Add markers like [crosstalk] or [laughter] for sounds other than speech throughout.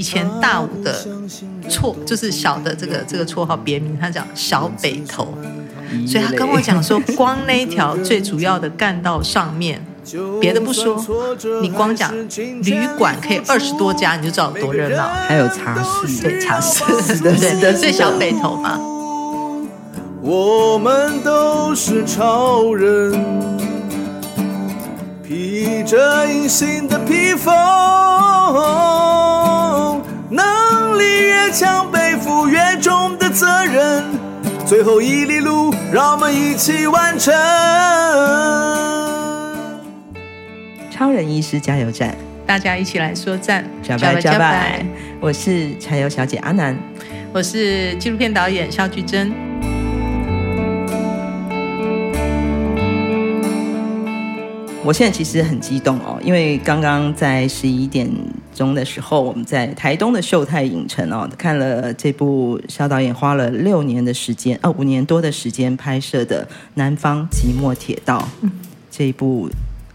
以前大五的绰就是小的这个这个绰号别名，他叫小北头，所以他跟我讲说，光那一条最主要的干道上面，别的不说，你光讲旅馆可以二十多家，你就知道有多热闹，还有茶室，对茶室，是的，是的，所以小北头嘛。我们都是超人，披着隐形的披风，能力越强，背负越重的责任。最后一里路，让我们一起完成。超人医师加油站，大家一起来说赞，加拜加拜！我是柴油小姐阿南，我是纪录片导演萧菊贞。我现在其实很激动哦，因为刚刚在十一点钟的时候，我们在台东的秀泰影城哦，看了这部肖导演花了六年的时间，哦，五年多的时间拍摄的《南方寂寞铁道》[laughs] 这一部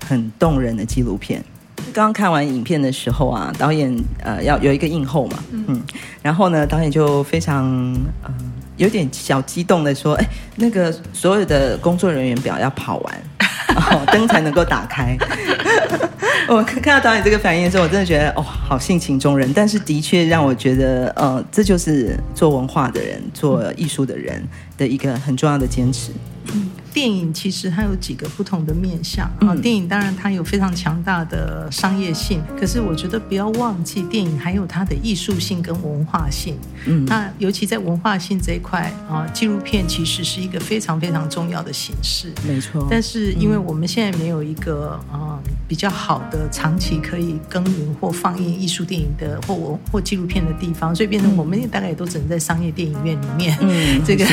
很动人的纪录片。刚刚看完影片的时候啊，导演呃要有一个映后嘛，嗯，然后呢，导演就非常呃有点小激动的说，哎，那个所有的工作人员表要跑完。哦，[laughs] 灯才能够打开。[laughs] 我看到导演这个反应的时候，我真的觉得哦，好性情中人。但是的确让我觉得，呃，这就是做文化的人、做艺术的人的一个很重要的坚持。嗯电影其实它有几个不同的面向啊。电影当然它有非常强大的商业性，可是我觉得不要忘记，电影还有它的艺术性跟文化性。嗯，那尤其在文化性这一块啊，纪录片其实是一个非常非常重要的形式。没错。但是因为我们现在没有一个啊比较好的长期可以耕耘或放映艺术电影的或文或纪录片的地方，所以变成我们也大概也都只能在商业电影院里面，嗯，[laughs] 这个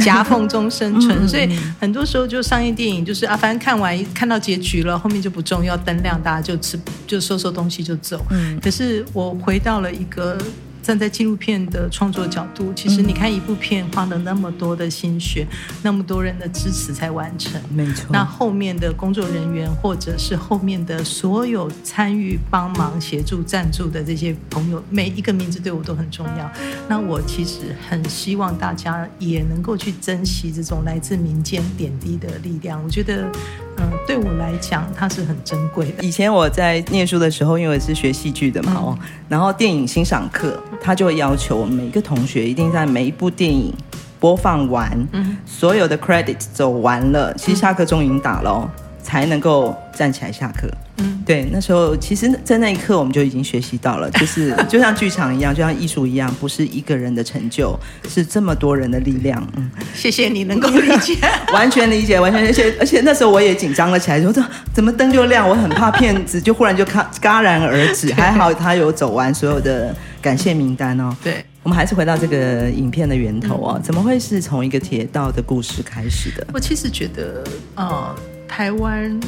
夹缝中生存，所以很。很多时候就商业电影就是啊，反正看完看到结局了，后面就不重要，灯亮，大家就吃就收收东西就走。嗯，可是我回到了一个。站在纪录片的创作角度，其实你看一部片花了那么多的心血，那么多人的支持才完成。没错。那后面的工作人员，或者是后面的所有参与、帮忙、协助、赞助的这些朋友，每一个名字对我都很重要。那我其实很希望大家也能够去珍惜这种来自民间点滴的力量。我觉得。嗯，对我来讲，它是很珍贵的。以前我在念书的时候，因为我是学戏剧的嘛，哦、嗯，然后电影欣赏课，他就会要求我们每一个同学一定在每一部电影播放完，嗯，所有的 credit 走完了，其实下课钟已经打了，哦，才能够站起来下课。嗯，对，那时候其实，在那一刻我们就已经学习到了，就是 [laughs] 就像剧场一样，就像艺术一样，不是一个人的成就，是这么多人的力量。嗯，谢谢你能够理解，[laughs] 完全理解，完全理解。而且那时候我也紧张了起来，说这怎么灯就亮？我很怕骗子就忽然就戛戛然而止。还好他有走完所有的感谢名单哦。对，我们还是回到这个影片的源头哦，怎么会是从一个铁道的故事开始的？我其实觉得，呃，台湾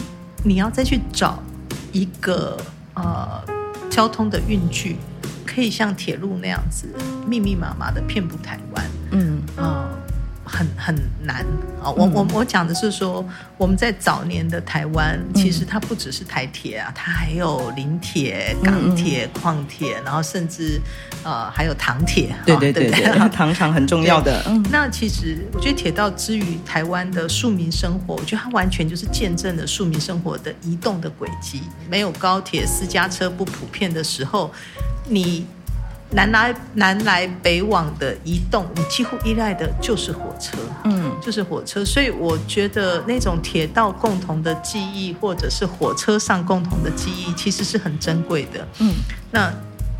你要再去找。一个呃交通的运具，可以像铁路那样子密密麻麻的遍布台湾，嗯。很很难啊！我我我讲的是说，我们在早年的台湾，其实它不只是台铁啊，它还有林铁、港铁、矿铁，然后甚至呃还有糖铁。对对对对，糖厂很重要的。[laughs] 那其实我觉得铁道之于台湾的庶民生活，我觉得它完全就是见证了庶民生活的移动的轨迹。没有高铁、私家车不普遍的时候，你。南来南来北往的移动，你几乎依赖的就是火车，嗯，就是火车。所以我觉得那种铁道共同的记忆，或者是火车上共同的记忆，其实是很珍贵的。嗯，那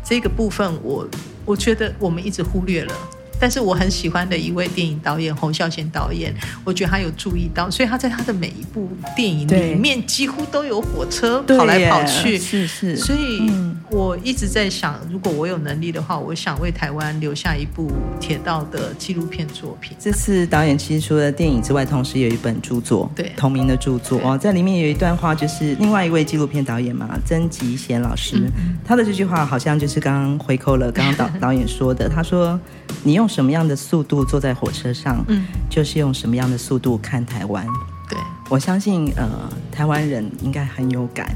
这个部分我，我我觉得我们一直忽略了。但是我很喜欢的一位电影导演侯孝贤导演，我觉得他有注意到，所以他在他的每一部电影里面几乎都有火车跑来跑去，是是。所以我一直在想，如果我有能力的话，我想为台湾留下一部铁道的纪录片作品。这次导演其实除了电影之外，同时有一本著作，对，同名的著作。哦，在里面有一段话，就是另外一位纪录片导演嘛，曾吉贤老师，嗯、他的这句话好像就是刚刚回扣了刚刚导 [laughs] 导演说的，他说：“你用。”什么样的速度坐在火车上，嗯，就是用什么样的速度看台湾。对，我相信，呃，台湾人应该很有感。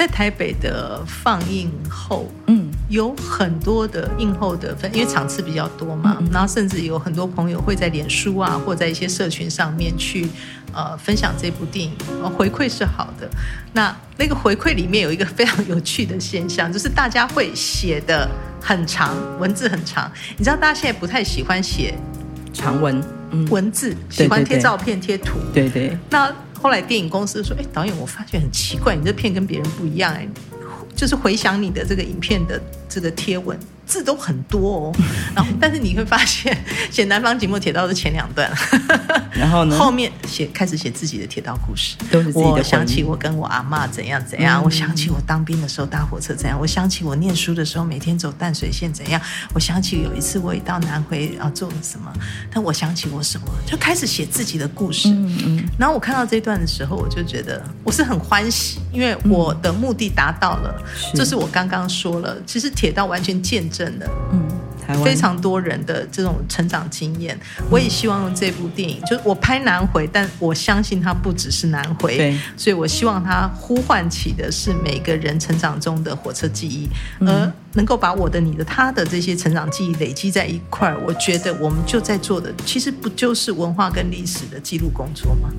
在台北的放映后，嗯，有很多的映后的分，因为场次比较多嘛，然后甚至有很多朋友会在脸书啊，或在一些社群上面去呃分享这部电影，回馈是好的。那那个回馈里面有一个非常有趣的现象，就是大家会写的很长，文字很长。你知道，大家现在不太喜欢写长文，嗯，文字，喜欢贴照片、贴图，对对。那后来电影公司说：“哎，导演，我发觉很奇怪，你这片跟别人不一样，哎，就是回想你的这个影片的这个贴文。”字都很多哦，然后但是你会发现 [laughs] 写南方寂寞铁道的前两段，[laughs] 然后呢，后面写开始写自己的铁道故事，都是自己的。我想起我跟我阿妈怎样怎样，嗯、我想起我当兵的时候搭火车怎样，我想起我念书的时候每天走淡水线怎样，我想起有一次我也到南回啊做了什么，但我想起我什么，就开始写自己的故事。嗯嗯。然后我看到这段的时候，我就觉得我是很欢喜，因为我的目的达到了。这、嗯、是，是我刚刚说了，其实铁道完全见证。了，嗯，非常多人的这种成长经验，我也希望用这部电影，就是我拍南回，但我相信它不只是南回，对，所以我希望它呼唤起的是每个人成长中的火车记忆，而能够把我的、你的、他的这些成长记忆累积在一块儿，我觉得我们就在做的，其实不就是文化跟历史的记录工作吗？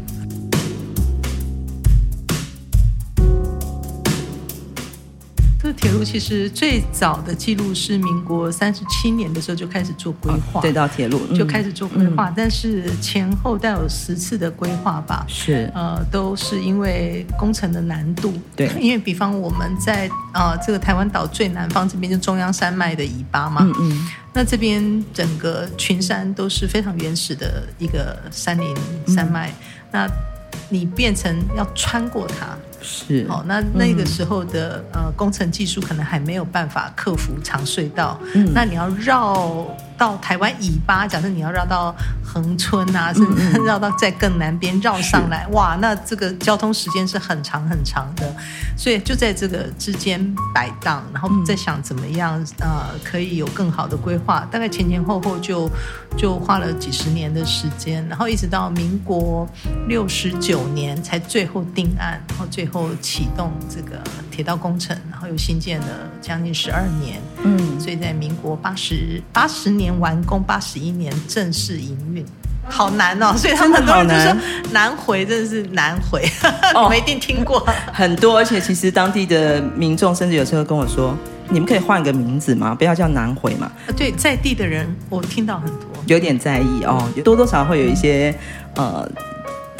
路其实最早的记录是民国三十七年的时候就开始做规划，这条铁路就开始做规划，嗯、但是前后带有十次的规划吧，是。呃，都是因为工程的难度，对，因为比方我们在呃这个台湾岛最南方这边就中央山脉的尾巴嘛，嗯嗯，那这边整个群山都是非常原始的一个山林山脉，嗯、那你变成要穿过它。是哦，那那个时候的、嗯、呃工程技术可能还没有办法克服长隧道，嗯、那你要绕到台湾以巴，假设你要绕到恒春啊，甚至绕到在更南边绕上来，嗯、哇，那这个交通时间是很长很长的，所以就在这个之间摆荡，然后在想怎么样呃可以有更好的规划，大概前前后后就就花了几十年的时间，然后一直到民国六十九年才最后定案，然后最后。后启动这个铁道工程，然后又新建了将近十二年，嗯，所以在民国八十八十年完工，八十一年正式营运，好难哦。所以他们很多人就说南回真的是难回，[laughs] 你们一定听过 [laughs] 很多。而且其实当地的民众甚至有时候跟我说：“你们可以换个名字吗？不要叫南回嘛。”对，在地的人我听到很多，有点在意哦，多多少少会有一些呃。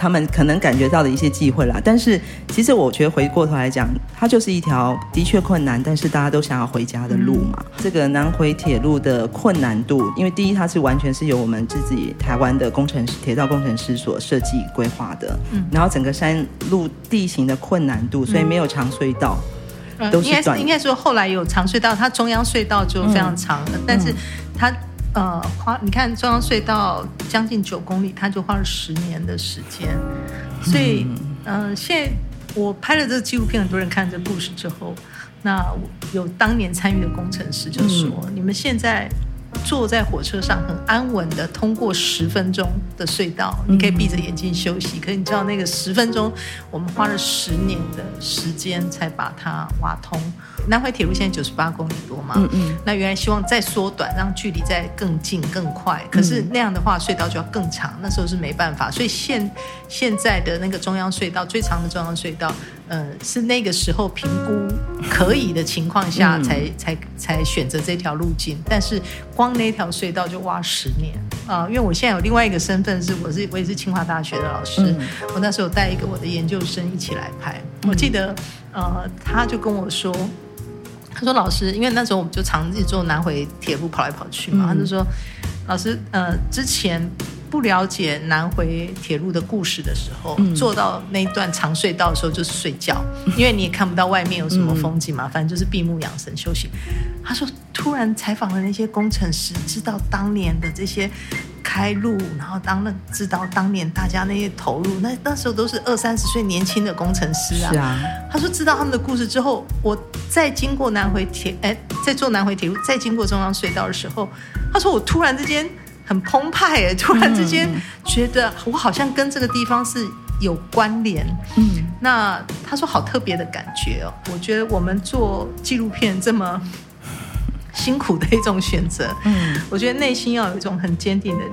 他们可能感觉到的一些机会啦，但是其实我觉得回过头来讲，它就是一条的确困难，但是大家都想要回家的路嘛。嗯、这个南回铁路的困难度，因为第一它是完全是由我们自己台湾的工程师、铁道工程师所设计规划的，嗯，然后整个山路地形的困难度，所以没有长隧道，嗯、都是短。应该说后来有长隧道，它中央隧道就非常长了，嗯、但是它。呃，花你看中央隧道将近九公里，它就花了十年的时间。所以，嗯、呃，现在我拍了这个纪录片，很多人看这个故事之后，那有当年参与的工程师就说：“嗯、你们现在。”坐在火车上很安稳的通过十分钟的隧道，你可以闭着眼睛休息。可是你知道那个十分钟，我们花了十年的时间才把它挖通。南回铁路现在九十八公里多嘛，嗯嗯，那原来希望再缩短，让距离再更近更快。可是那样的话，隧道就要更长，那时候是没办法。所以现现在的那个中央隧道最长的中央隧道。呃，是那个时候评估可以的情况下才，才才才选择这条路径。但是光那条隧道就挖十年啊，呃！因为我现在有另外一个身份，是我是我也是清华大学的老师。嗯、我那时候带一个我的研究生一起来拍。我记得，呃，他就跟我说，他说老师，因为那时候我们就常自己坐南回铁路跑来跑去嘛，嗯、他就说老师，呃，之前。不了解南回铁路的故事的时候，嗯、坐到那一段长隧道的时候就是睡觉，[laughs] 因为你也看不到外面有什么风景嘛，反正就是闭目养神休息。他说，突然采访了那些工程师，知道当年的这些开路，然后当那知道当年大家那些投入，那那时候都是二三十岁年轻的工程师啊。是啊。他说，知道他们的故事之后，我再经过南回铁，哎，再坐南回铁路，再经过中央隧道的时候，他说我突然之间。很澎湃诶，突然之间觉得我好像跟这个地方是有关联。嗯，那他说好特别的感觉哦。我觉得我们做纪录片这么辛苦的一种选择，嗯，我觉得内心要有一种很坚定的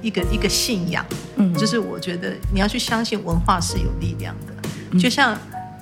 一个一个信仰，嗯，就是我觉得你要去相信文化是有力量的，嗯，就像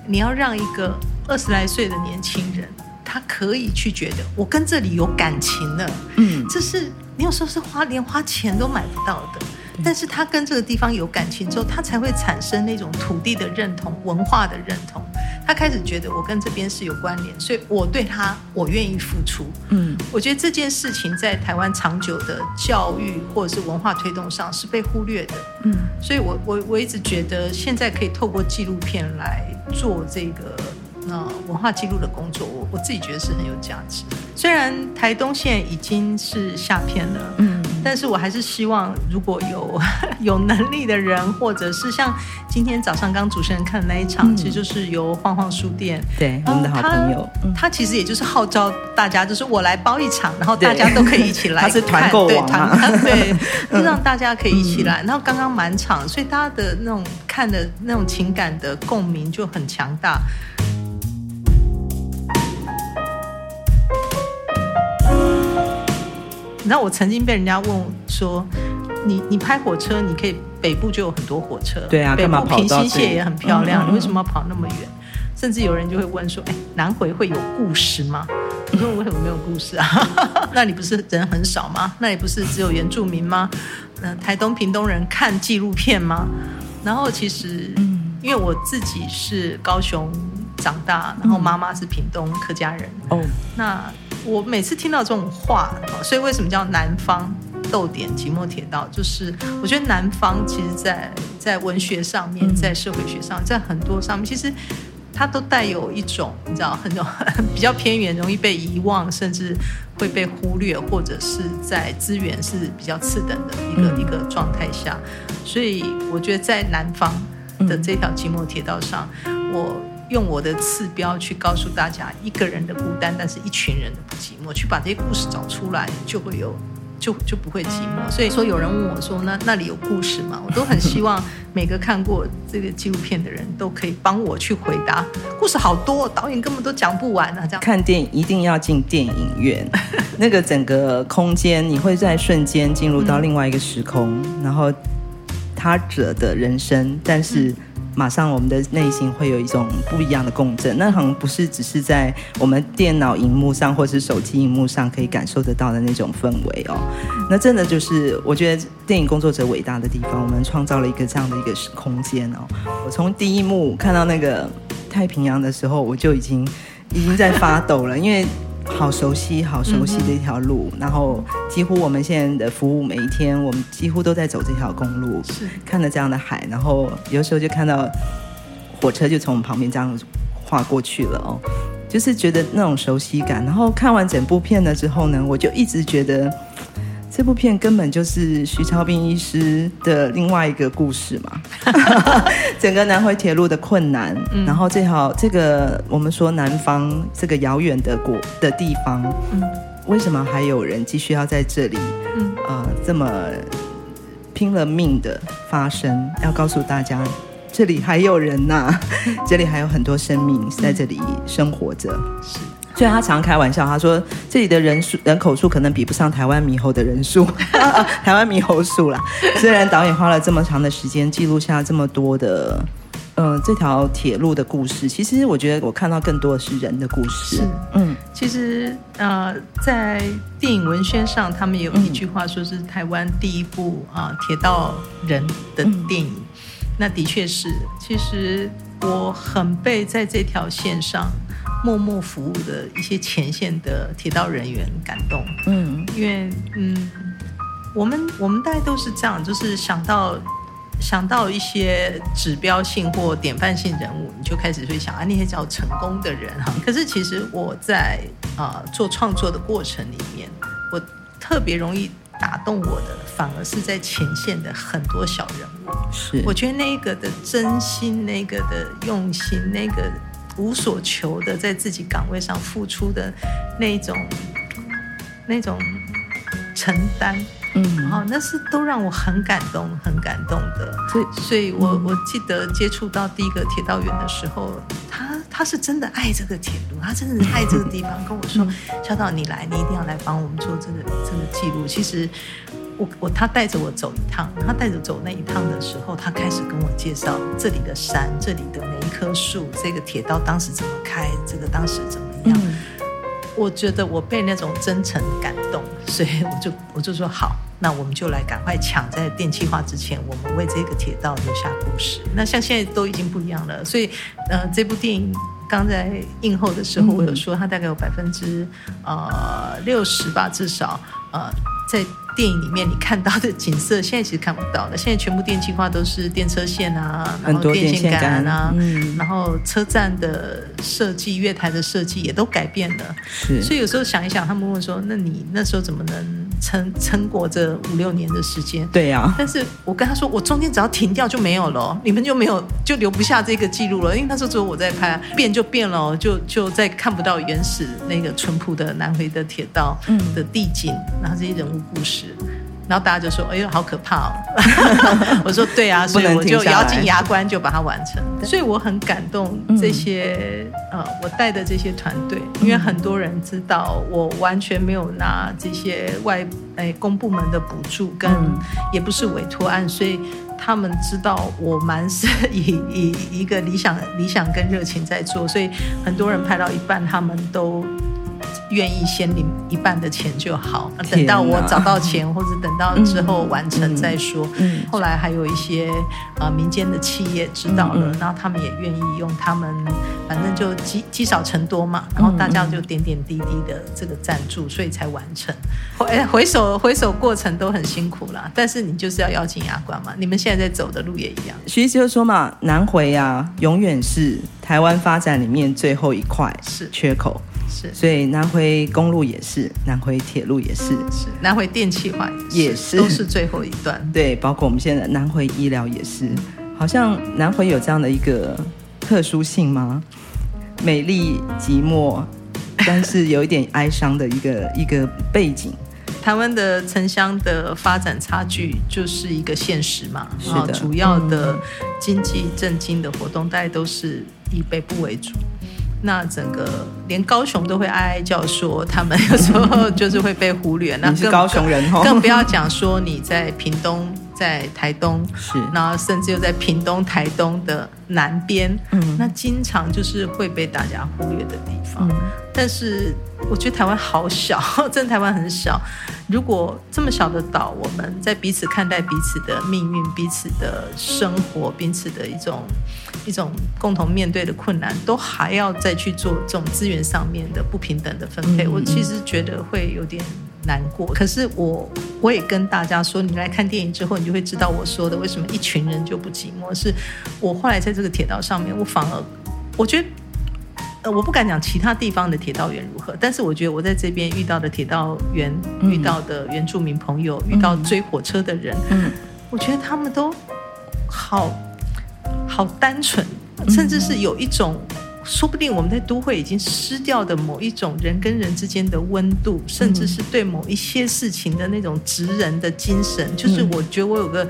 你要让一个二十来岁的年轻人，他可以去觉得我跟这里有感情了，嗯，这是你有时候是花连花钱都买不到的。但是他跟这个地方有感情之后，他才会产生那种土地的认同、文化的认同。他开始觉得我跟这边是有关联，所以我对他我愿意付出。嗯，我觉得这件事情在台湾长久的教育或者是文化推动上是被忽略的。嗯，所以我我我一直觉得现在可以透过纪录片来做这个。那文化记录的工作，我我自己觉得是很有价值。虽然台东县已经是下片了，嗯，但是我还是希望如果有 [laughs] 有能力的人，或者是像今天早上刚主持人看的那一场，嗯、其实就是由晃晃书店，对，我们的好朋友，他其实也就是号召大家，就是我来包一场，然后大家都可以一起来 [laughs] 看，他是团购网嘛，对，[laughs] 就让大家可以一起来。然后刚刚满场，所以大家的那种看的那种情感的共鸣就很强大。你知道我曾经被人家问说，你你拍火车，你可以北部就有很多火车，对啊，北部平溪线也很漂亮，你为什么要跑那么远？甚至有人就会问说，哎，南回会有故事吗？我说为什么没有故事啊？[laughs] 那里不是人很少吗？那里不是只有原住民吗？那台东屏东人看纪录片吗？然后其实，因为我自己是高雄长大，然后妈妈是屏东客家人，哦，那。我每次听到这种话，所以为什么叫南方逗点寂寞铁道？就是我觉得南方其实在在文学上面，在社会学上，在很多上面，其实它都带有一种你知道很多比较偏远，容易被遗忘，甚至会被忽略，或者是在资源是比较次等的一个一个状态下。所以我觉得在南方的这条寂寞铁道上，我。用我的次标去告诉大家，一个人的孤单，但是一群人的不寂寞。去把这些故事找出来，就会有，就就不会寂寞。所以说，有人问我说：“那那里有故事吗？”我都很希望每个看过这个纪录片的人都可以帮我去回答。故事好多，导演根本都讲不完啊！这样看电影一定要进电影院，[laughs] 那个整个空间你会在瞬间进入到另外一个时空，嗯、然后他者的人生，但是。嗯马上，我们的内心会有一种不一样的共振。那好像不是只是在我们电脑荧幕上或是手机荧幕上可以感受得到的那种氛围哦。那真的就是，我觉得电影工作者伟大的地方，我们创造了一个这样的一个空间哦。我从第一幕看到那个太平洋的时候，我就已经已经在发抖了，因为。好熟悉，好熟悉的一条路，嗯、然后几乎我们现在的服务，每一天我们几乎都在走这条公路，是看着这样的海，然后有时候就看到火车就从我们旁边这样划过去了哦，就是觉得那种熟悉感。然后看完整部片了之后呢，我就一直觉得。这部片根本就是徐超斌医师的另外一个故事嘛，[laughs] 整个南回铁路的困难，嗯、然后这条这个我们说南方这个遥远的国的地方，嗯、为什么还有人继续要在这里，嗯呃、这么拼了命的发声，要告诉大家这里还有人呐、啊，[laughs] 这里还有很多生命在这里生活着，是。虽然他常开玩笑，他说这里的人数人口数可能比不上台湾猕猴的人数，[laughs] 台湾猕猴数啦。虽然导演花了这么长的时间记录下这么多的，呃，这条铁路的故事，其实我觉得我看到更多的是人的故事。是，嗯，其实呃，在电影文宣上，他们有一句话说是台湾第一部啊铁道人的电影，嗯、那的确是。其实我很被在这条线上。默默服务的一些前线的铁道人员感动，嗯，因为嗯，我们我们大概都是这样，就是想到想到一些指标性或典范性人物，你就开始会想啊，那些叫成功的人哈。可是其实我在啊、呃、做创作的过程里面，我特别容易打动我的，反而是在前线的很多小人物。是，我觉得那个的真心，那个的用心，那个。无所求的在自己岗位上付出的那种、那种承担，嗯，好，那是都让我很感动，很感动的。所以，所以我我记得接触到第一个铁道员的时候，他他是真的爱这个铁路，他真的是爱这个地方，跟我说：“萧导，你来，你一定要来帮我们做这个这个记录。”其实。我我他带着我走一趟，他带着走那一趟的时候，他开始跟我介绍这里的山，这里的每一棵树，这个铁道当时怎么开，这个当时怎么样。嗯、我觉得我被那种真诚感动，所以我就我就说好，那我们就来赶快抢在电气化之前，我们为这个铁道留下故事。那像现在都已经不一样了，所以呃，这部电影刚在映后的时候，我有说它大概有百分之呃六十吧，至少呃在。电影里面你看到的景色，现在其实看不到了。现在全部电气化都是电车线啊，然后电线杆啊，嗯、然后车站的设计、月台的设计也都改变了。是，所以有时候想一想，他们问说：“那你那时候怎么能撑撑过这五六年的时间？”对呀、啊。但是我跟他说，我中间只要停掉就没有了，你们就没有就留不下这个记录了。因为那时候只有我在拍，变就变了，就就再看不到原始那个淳朴的南回的铁道的地景，嗯、然后这些人物故事。然后大家就说：“哎呦，好可怕哦！” [laughs] [laughs] 我说：“对啊，所以我就咬紧牙关就把它完成。所以我很感动这些、嗯、呃，我带的这些团队，因为很多人知道我完全没有拿这些外哎公部门的补助，跟也不是委托案，所以他们知道我蛮是以以一个理想理想跟热情在做，所以很多人拍到一半，他们都。愿意先领一半的钱就好，等到我找到钱，或者等到之后完成再说。嗯嗯、后来还有一些呃民间的企业知道了，嗯、然后他们也愿意用他们，反正就积积少成多嘛，然后大家就点点滴滴的这个赞助，所以才完成。回回首回首过程都很辛苦啦，但是你就是要咬紧牙关嘛。你们现在在走的路也一样。徐医师就说嘛，南回啊，永远是台湾发展里面最后一块是缺口。是，所以南回公路也是，南回铁路也是，是南回电气化也是，都是最后一段。[laughs] 对，包括我们现在南回医疗也是，好像南回有这样的一个特殊性吗？美丽寂寞，但是有一点哀伤的一个 [laughs] 一个背景。台湾的城乡的发展差距就是一个现实嘛，是的，主要的经济振兴的活动，大概都是以北部为主。那整个连高雄都会哀哀叫，说他们有时候就是会被忽略。那你是高雄人哦，更不要讲说你在屏东、在台东，是，然后甚至又在屏东、台东的南边，嗯，那经常就是会被大家忽略的地方。嗯，但是我觉得台湾好小，[laughs] 真的台湾很小。如果这么小的岛，我们在彼此看待彼此的命运、彼此的生活、彼此的一种。一种共同面对的困难，都还要再去做这种资源上面的不平等的分配，嗯、我其实觉得会有点难过。可是我我也跟大家说，你来看电影之后，你就会知道我说的为什么一群人就不寂寞。是我后来在这个铁道上面，我反而我觉得，呃，我不敢讲其他地方的铁道员如何，但是我觉得我在这边遇到的铁道员、嗯、遇到的原住民朋友、遇到追火车的人，嗯，我觉得他们都好。好单纯，甚至是有一种，说不定我们在都会已经失掉的某一种人跟人之间的温度，甚至是对某一些事情的那种职人的精神。就是我觉得我有个。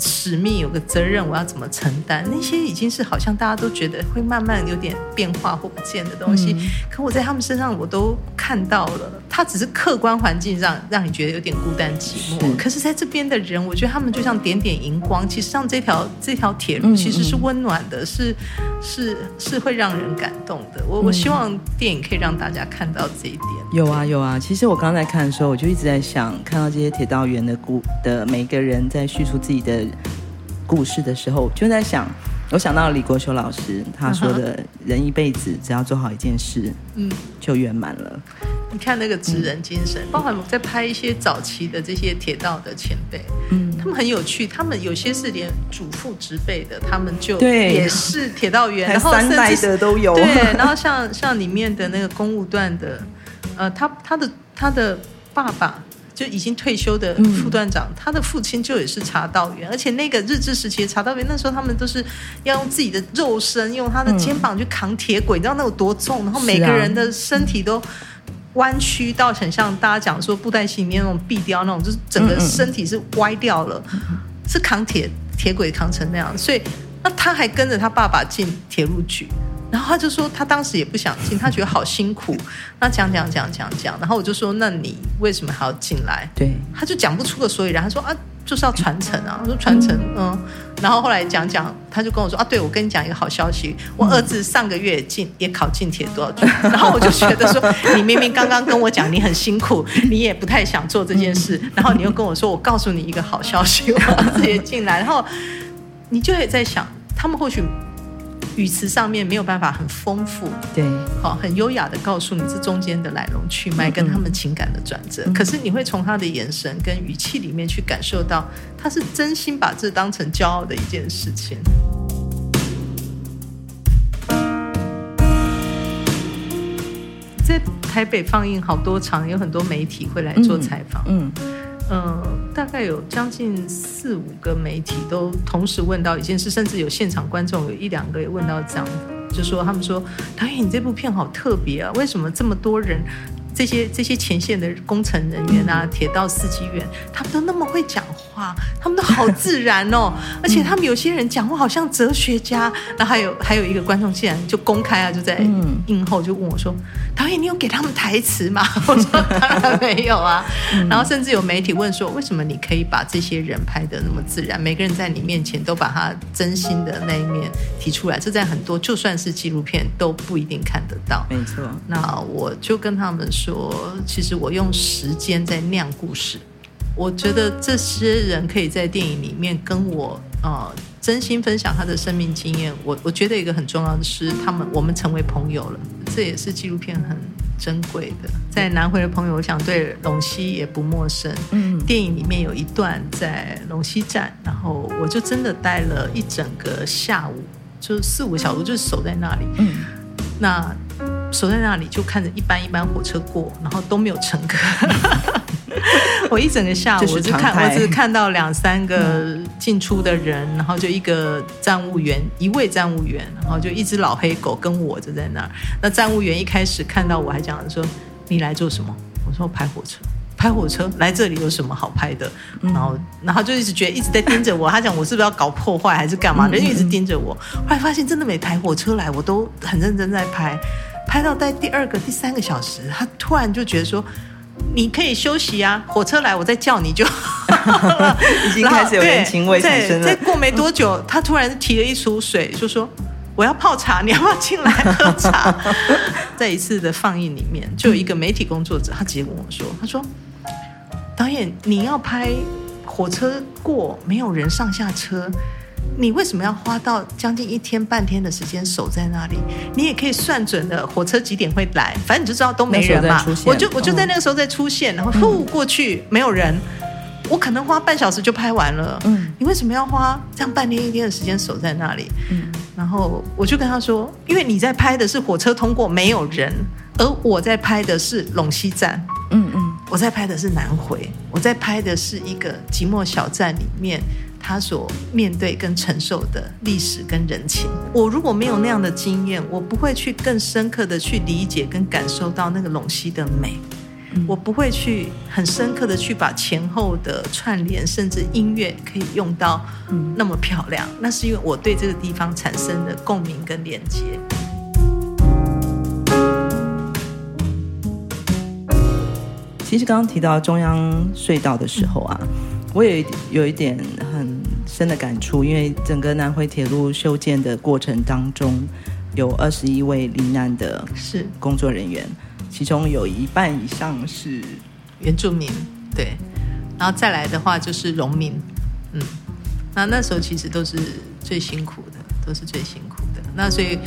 使命有个责任，我要怎么承担？那些已经是好像大家都觉得会慢慢有点变化或不见的东西，嗯、可我在他们身上我都看到了。他只是客观环境让让你觉得有点孤单寂寞，是可是在这边的人，我觉得他们就像点点荧光。其实像这条这条铁路其实是温暖的，嗯、是是是会让人感动的。我我希望电影可以让大家看到这一点。有啊有啊，其实我刚才看的时候，我就一直在想，看到这些铁道员的故的每个人在叙述自己的。故事的时候，就在想，我想到了李国修老师他说的：“人一辈子只要做好一件事，嗯，就圆满了。”你看那个职人精神，嗯、包含我在拍一些早期的这些铁道的前辈，们很有趣，他们有些是连祖父执辈的，他们就也是铁道员，[laughs] 然后三代的都有。对，然后像像里面的那个公务段的，呃，他他的他的爸爸。就已经退休的副段长，嗯、他的父亲就也是茶道员，而且那个日治时期的茶道员，那时候他们都是要用自己的肉身，用他的肩膀去扛铁轨，嗯、你知道那有多重？然后每个人的身体都，啊、弯曲到很像大家讲说布袋戏里面那种壁雕那种，就是整个身体是歪掉了，嗯嗯是扛铁铁轨扛成那样，所以那他还跟着他爸爸进铁路局。然后他就说，他当时也不想进，他觉得好辛苦。那讲讲讲讲讲，然后我就说，那你为什么还要进来？对，他就讲不出个所以然。他说啊，就是要传承啊。我说传承，嗯。然后后来讲讲，他就跟我说啊，对，我跟你讲一个好消息，我儿子上个月进也考进铁道局。[laughs] 然后我就觉得说，你明明刚刚跟我讲你很辛苦，[laughs] 你也不太想做这件事，然后你又跟我说，我告诉你一个好消息，我儿子也进来。然后你就也在想，他们或许。语词上面没有办法很丰富，对，好，很优雅的告诉你这中间的来龙去脉跟他们情感的转折。嗯嗯，可是你会从他的眼神跟语气里面去感受到，他是真心把这当成骄傲的一件事情。在台北放映好多场，有很多媒体会来做采访，嗯。嗯呃，大概有将近四五个媒体都同时问到一件事，甚至有现场观众有一两个也问到这样，就说他们说导演，你这部片好特别啊，为什么这么多人？这些这些前线的工程人员啊，铁道司机员，他们都那么会讲话，他们都好自然哦，而且他们有些人讲话好像哲学家。然后还有还有一个观众竟然就公开啊，就在映后就问我说：“导演，你有给他们台词吗？” [laughs] 我说：“当然没有啊。”然后甚至有媒体问说：“为什么你可以把这些人拍的那么自然？每个人在你面前都把他真心的那一面提出来，这在很多就算是纪录片都不一定看得到。”没错。那我就跟他们。说，其实我用时间在酿故事。我觉得这些人可以在电影里面跟我呃真心分享他的生命经验。我我觉得一个很重要的是，他们我们成为朋友了，这也是纪录片很珍贵的。在南回的朋友，我想对陇西也不陌生。嗯，电影里面有一段在陇西站，然后我就真的待了一整个下午，就四五个小时，就是守在那里。嗯，那。守在那里就看着一班一班火车过，然后都没有乘客。[laughs] [laughs] 我一整个下午我就看，我只看到两三个进出的人，然后就一个站务员，一位站务员，然后就一只老黑狗跟我就在那儿。那站务员一开始看到我还讲说：“你来做什么？”我说：“拍火车。”拍火车来这里有什么好拍的？然后，然后就一直觉得一直在盯着我。他讲我是不是要搞破坏还是干嘛？人就一直盯着我。后来发现真的每台火车来，我都很认真在拍。拍到在第二个、第三个小时，他突然就觉得说：“你可以休息啊，火车来我再叫你就。[laughs] ”已经开始有人情味产生了。再过没多久，他突然提了一壶水，就说：“我要泡茶，你要不要进来喝茶？” [laughs] 在一次的放映里面，就有一个媒体工作者，他直接跟我说：“他说，导演，你要拍火车过，没有人上下车。”你为什么要花到将近一天半天的时间守在那里？你也可以算准了火车几点会来，反正你就知道都没人嘛。我就我就在那个时候再出现，然后呼过去没有人，我可能花半小时就拍完了。嗯，你为什么要花这样半天一天的时间守在那里？嗯，然后我就跟他说，因为你在拍的是火车通过没有人，而我在拍的是陇西站。嗯嗯，我在拍的是南回，我在拍的是一个寂寞小站里面。他所面对跟承受的历史跟人情，我如果没有那样的经验，我不会去更深刻的去理解跟感受到那个陇西的美，我不会去很深刻的去把前后的串联，甚至音乐可以用到那么漂亮。那是因为我对这个地方产生的共鸣跟连接。其实刚刚提到中央隧道的时候啊。我也有一点很深的感触，因为整个南回铁路修建的过程当中，有二十一位罹难的是工作人员，其中有一半以上是原住民，对，然后再来的话就是农民，嗯，那那时候其实都是最辛苦的，都是最辛苦的，那所以。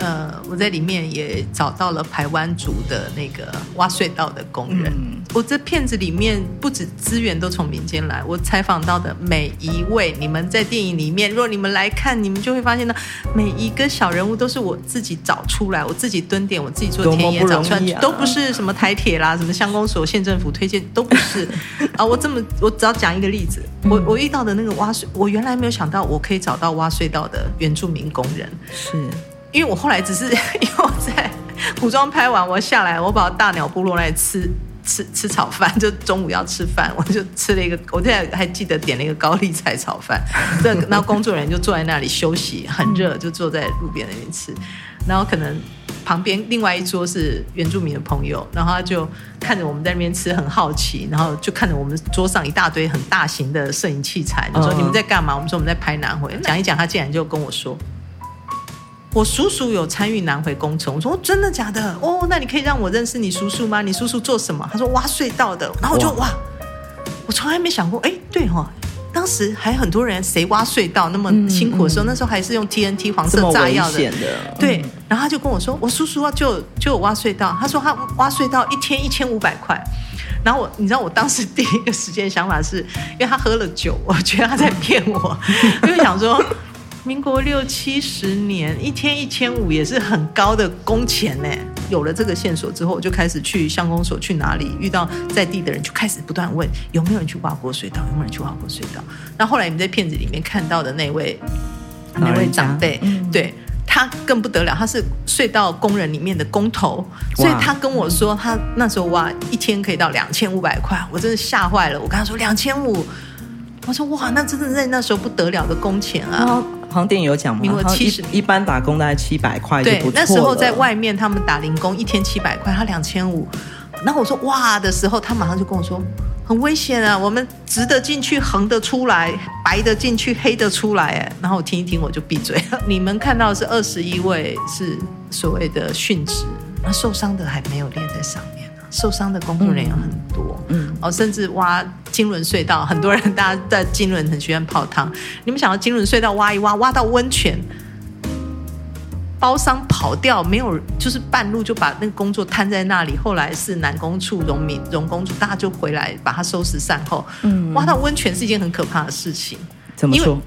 呃，我在里面也找到了排湾族的那个挖隧道的工人。嗯、我这片子里面不止资源都从民间来，我采访到的每一位，你们在电影里面，如果你们来看，你们就会发现呢，每一个小人物都是我自己找出来，我自己蹲点，我自己做田野找出来，啊、都不是什么台铁啦，什么乡公所、县政府推荐，都不是。啊，我这么，我只要讲一个例子，嗯、我我遇到的那个挖隧，我原来没有想到我可以找到挖隧道的原住民工人，是。因为我后来只是 [laughs] 因为我在古装拍完，我下来，我跑到大鸟部落来吃吃吃炒饭，就中午要吃饭，我就吃了一个，我现在还记得点了一个高丽菜炒饭。这然后工作人员就坐在那里休息，很热，就坐在路边那边吃。然后可能旁边另外一桌是原住民的朋友，然后他就看着我们在那边吃，很好奇，然后就看着我们桌上一大堆很大型的摄影器材，就说你们在干嘛？我们说我们在拍南回。讲一讲，他竟然就跟我说。我叔叔有参与南回工程，我说真的假的？哦，那你可以让我认识你叔叔吗？你叔叔做什么？他说挖隧道的。然后我就哇，哇，我从来没想过，哎，对哈、哦，当时还很多人谁挖隧道那么辛苦的时候，嗯嗯、那时候还是用 TNT 黄色炸药的，的对。然后他就跟我说，我叔叔啊就就有挖隧道，他说他挖隧道一天一千五百块。然后我，你知道我当时第一个时间想法是，因为他喝了酒，我觉得他在骗我，[laughs] 因为想说。民国六七十年，一天一千五也是很高的工钱呢。有了这个线索之后，我就开始去乡公所，去哪里遇到在地的人，就开始不断问有没有人去挖过隧道，有没有人去挖过隧道。那后来你们在片子里面看到的那位那位长辈，嗯、对他更不得了，他是隧道工人里面的工头，所以他跟我说，他那时候挖一天可以到两千五百块，我真的吓坏了。我跟他说两千五，我说哇，那真的在那时候不得了的工钱啊。好像电影有讲嘛，七十一般打工大概七百块就不错了。对，那时候在外面他们打零工，一天七百块，他两千五。然后我说哇的时候，他马上就跟我说很危险啊，我们直的进去，横的出来，白的进去，黑的出来。哎，然后我听一听，我就闭嘴了。你们看到的是二十一位是所谓的殉职，那受伤的还没有列在上面。受伤的工作人员很多，嗯，哦，甚至挖金轮隧道，很多人大家在金轮很喜欢泡汤。你们想要金轮隧道挖一挖，挖到温泉，包商跑掉，没有，就是半路就把那个工作摊在那里。后来是南工处、荣民、荣工处，大家就回来把它收拾善后。嗯，挖到温泉是一件很可怕的事情。怎么说？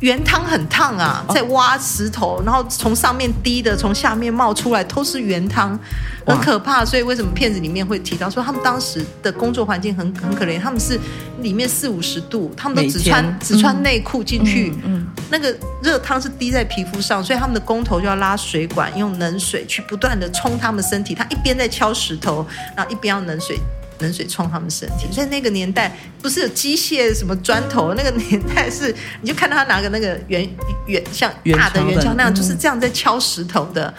原汤很烫啊，在挖石头，然后从上面滴的，从下面冒出来，都是原汤，很可怕。所以为什么片子里面会提到说他们当时的工作环境很很可怜？他们是里面四五十度，他们都只穿只穿内裤进去，嗯，那个热汤是滴在皮肤上，所以他们的工头就要拉水管，用冷水去不断的冲他们身体。他一边在敲石头，然后一边要冷水。冷水冲他们身体，在那个年代不是有机械什么砖头，那个年代是你就看到他拿个那个圆圆像大的圆锹那样，就是这样在敲石头的。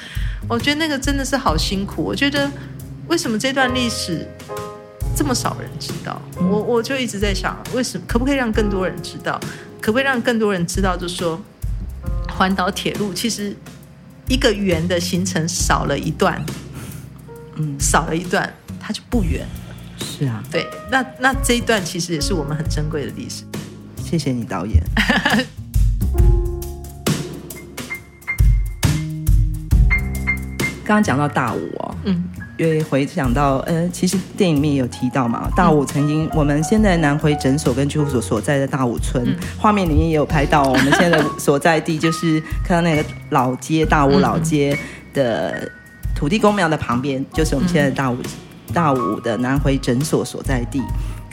我觉得那个真的是好辛苦。我觉得为什么这段历史这么少人知道？我我就一直在想，为什么可不可以让更多人知道？可不可以让更多人知道？就是说环岛铁路其实一个圆的行程少了一段，嗯，少了一段，它就不圆。是啊，对，那那这一段其实也是我们很珍贵的历史。谢谢你，导演。[laughs] 刚刚讲到大武哦，嗯，因为回想到，呃，其实电影里面也有提到嘛，大武曾经，嗯、我们现在南回诊所跟居护所所在的大武村，嗯、画面里面也有拍到，我们现在所在地就是看到那个老街大武老街的土地公庙的旁边，就是我们现在的大武。大武的南回诊所所在地，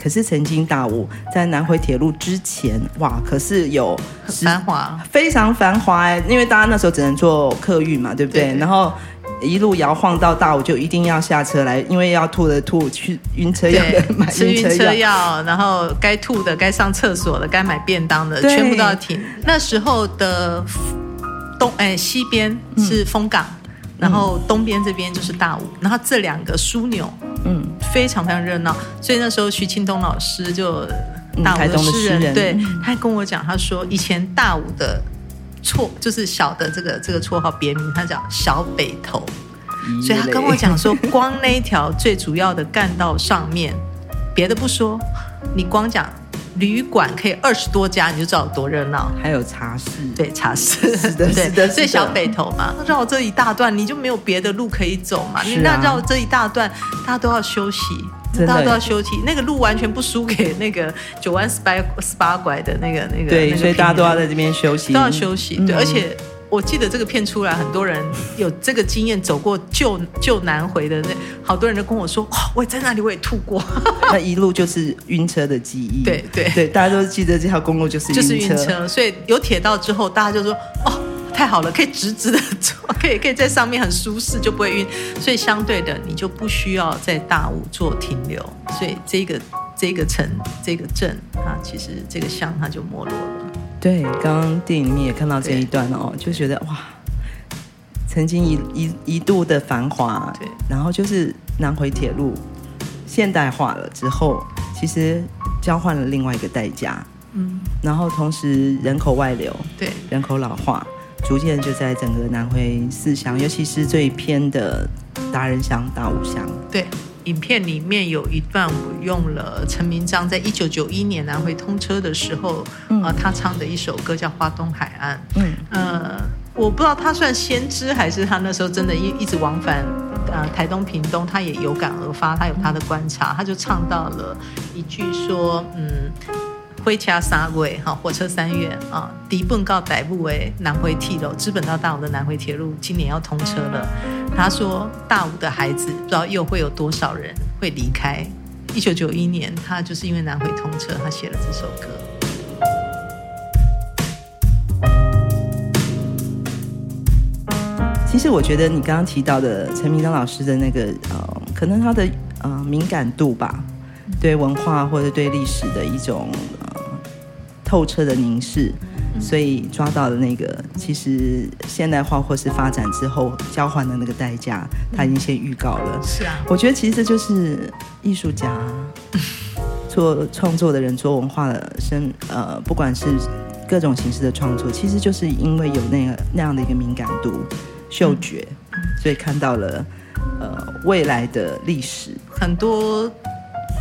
可是曾经大武在南回铁路之前，哇，可是有繁华，非常繁华哎，因为大家那时候只能坐客运嘛，对不对？对对，然后一路摇晃到大武，就一定要下车来，因为要吐的吐，去晕车药的 [laughs] 买吃晕车药，然后该吐的、该上厕所的、该买便当的，全部都要停。那时候的东哎西边是风港。嗯然后东边这边就是大武，然后这两个枢纽，嗯，非常非常热闹。所以那时候徐庆东老师就大武的诗人，对，他还跟我讲，他说以前大武的绰就是小的这个这个绰号别名，他叫小北头。所以他跟我讲说，光那一条最主要的干道上面，别的不说，你光讲。旅馆可以二十多家，你就知道有多热闹。还有茶室，对茶室，是的，是的，所以小北头嘛，绕这一大段，你就没有别的路可以走嘛。你那绕这一大段，大家都要休息，大家都要休息。那个路完全不输给那个九弯十八十八拐的那个那个。对，所以大家都要在这边休息，都要休息。对，而且。我记得这个片出来，很多人有这个经验，走过旧旧南回的那好多人都跟我说，哦，我也在那里，我也吐过。[laughs] 那一路就是晕车的记忆。对对对，大家都记得这条公路就是晕车。就是晕车，所以有铁道之后，大家就说，哦，太好了，可以直直的坐，[laughs] 可以可以在上面很舒适，就不会晕。所以相对的，你就不需要在大雾做停留。所以这个这个城这个镇啊，其实这个乡它就没落了。对，刚刚电影里面也看到这一段哦，就觉得哇，曾经一一一度的繁华，对，然后就是南回铁路现代化了之后，其实交换了另外一个代价。嗯，然后同时人口外流，对，人口老化，逐渐就在整个南回四乡，尤其是最偏的达人乡、大武乡。对，影片里面有一段我用了陈明章在一九九一年南回通车的时候，嗯、呃，他唱的一首歌叫《花东海岸》。嗯，呃，我不知道他算先知还是他那时候真的一一直往返，呃，台东、屏东，他也有感而发，他有他的观察，他就唱到了一句说，嗯。火车三月，哈，火车三月啊，第一本到台北的南回铁路，资本到大武的南回铁路，今年要通车了。他说，大武的孩子不知道又会有多少人会离开。一九九一年，他就是因为南回通车，他写了这首歌。其实我觉得你刚刚提到的陈明章老师的那个呃，可能他的呃敏感度吧，对文化或者对历史的一种。透彻的凝视，所以抓到了那个其实现代化或是发展之后交换的那个代价，他已经先预告了。是啊，我觉得其实这就是艺术家做创作的人做文化的生呃，不管是各种形式的创作，其实就是因为有那个那样的一个敏感度、嗅觉，所以看到了呃未来的历史很多。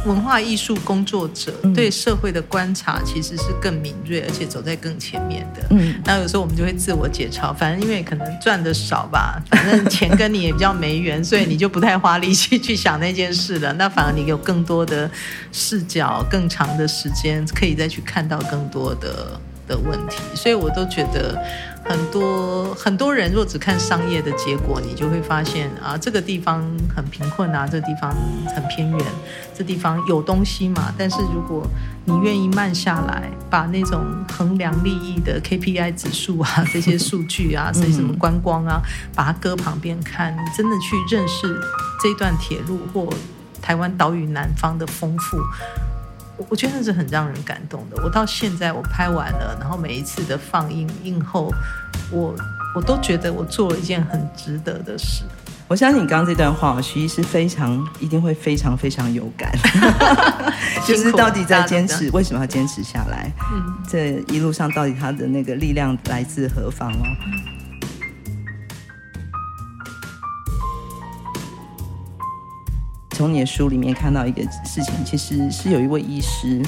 文化艺术工作者对社会的观察其实是更敏锐，而且走在更前面的。嗯，那有时候我们就会自我解嘲，反正因为可能赚的少吧，反正钱跟你也比较没缘，[laughs] 所以你就不太花力气去想那件事了。那反而你有更多的视角、更长的时间，可以再去看到更多的的问题。所以我都觉得。很多很多人若只看商业的结果，你就会发现啊，这个地方很贫困啊，这个地方很偏远，这地方有东西嘛。但是如果你愿意慢下来，把那种衡量利益的 KPI 指数啊，这些数据啊，所以什么观光啊，把它搁旁边看，你真的去认识这段铁路或台湾岛屿南方的丰富。我我觉得那是很让人感动的。我到现在我拍完了，然后每一次的放映映后，我我都觉得我做了一件很值得的事。我相信你刚刚这段话，徐医师非常一定会非常非常有感，[laughs] 就是到底在坚持，为什么要坚持下来？嗯，这一路上到底他的那个力量来自何方哦？从你的书里面看到一个事情，其实是有一位医师，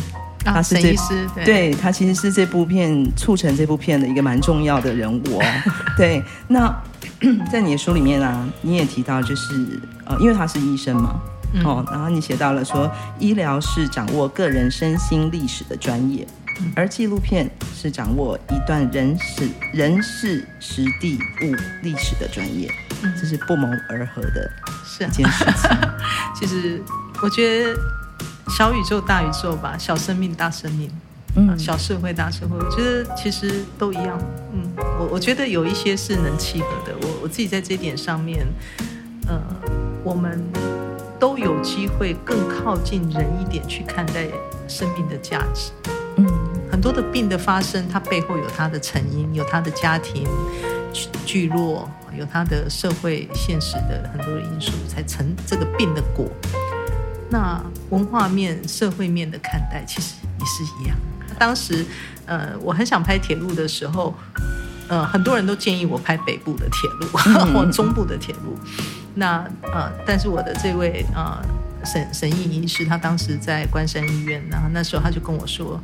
啊、他是这，医师对，对他其实是这部片促成这部片的一个蛮重要的人物哦。[laughs] 对，那 [clears throat] 在你的书里面啊，你也提到就是呃，因为他是医生嘛，嗯、哦，然后你写到了说，医疗是掌握个人身心历史的专业，嗯、而纪录片是掌握一段人史人事实地物历史的专业，嗯、这是不谋而合的。是一件事情，[laughs] 其实我觉得小宇宙大宇宙吧，小生命大生命，嗯，小社会大社会，我觉得其实都一样。嗯，我我觉得有一些是能契合的。我我自己在这一点上面，呃，我们都有机会更靠近人一点去看待生命的价值。嗯，很多的病的发生，它背后有它的成因，有它的家庭聚落。有他的社会现实的很多的因素，才成这个病的果。那文化面、社会面的看待，其实也是一样。当时，呃，我很想拍铁路的时候，呃，很多人都建议我拍北部的铁路或中部的铁路。那呃，但是我的这位呃沈沈毅医师，他当时在关山医院，然后那时候他就跟我说，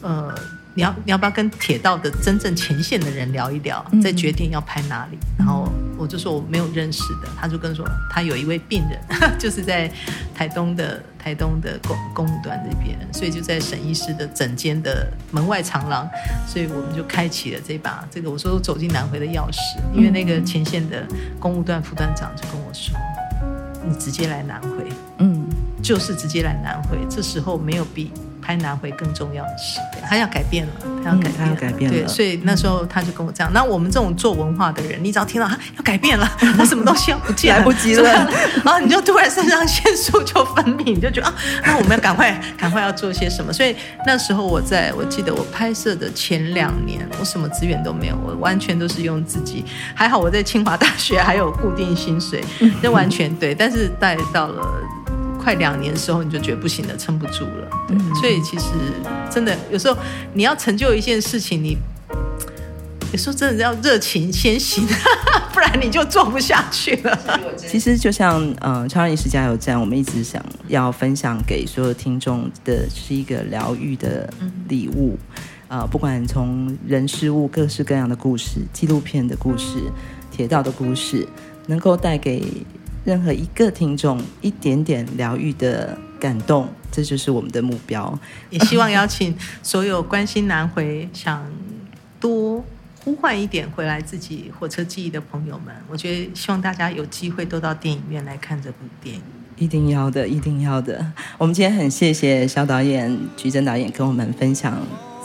呃。你要你要不要跟铁道的真正前线的人聊一聊，再决定要拍哪里？然后我就说我没有认识的，他就跟说他有一位病人，[laughs] 就是在台东的台东的公公务段这边，所以就在沈医师的诊间的门外长廊，所以我们就开启了这把这个我说走进南回的钥匙，因为那个前线的公务段副段长就跟我说，你直接来南回，嗯，就是直接来南回，这时候没有比。拍南回更重要的事。他要改变了，他要改变了，嗯、他要改变了。对，所以那时候他就跟我这样。那我们这种做文化的人，你只要听到他要改变了，[laughs] 他什么东西要不见了，来不及了，[laughs] 然后你就突然肾上腺素就分泌，你就觉得啊，那我们要赶快 [laughs] 赶快要做些什么。所以那时候我在我记得我拍摄的前两年，我什么资源都没有，我完全都是用自己。还好我在清华大学还有固定薪水，那完全对。但是带到了。快两年的时候，你就觉得不行了，撑不住了。对，嗯、所以其实真的有时候你要成就一件事情，你有时候真的要热情先行，[laughs] 不然你就做不下去了。其实就像呃，超人饮食加油站，我们一直想要分享给所有听众的是一个疗愈的礼物。呃，不管从人事物各式各样的故事、纪录片的故事、铁道的故事，能够带给。任何一个听众一点点疗愈的感动，这就是我们的目标。[laughs] 也希望邀请所有关心南回、想多呼唤一点回来自己火车记忆的朋友们，我觉得希望大家有机会都到电影院来看这部电影。一定要的，一定要的。我们今天很谢谢肖导演、菊贞导演跟我们分享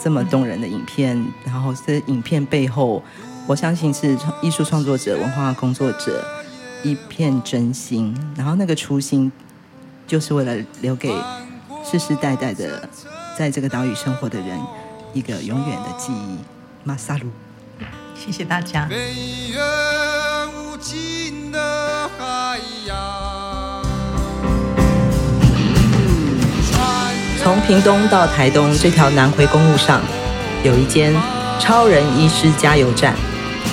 这么动人的影片，嗯、然后这影片背后，我相信是艺术创作者、文化工作者。一片真心，然后那个初心，就是为了留给世世代代的在这个岛屿生活的人一个永远的记忆。马萨鲁，谢谢大家。从屏东到台东这条南回公路上，有一间超人医师加油站。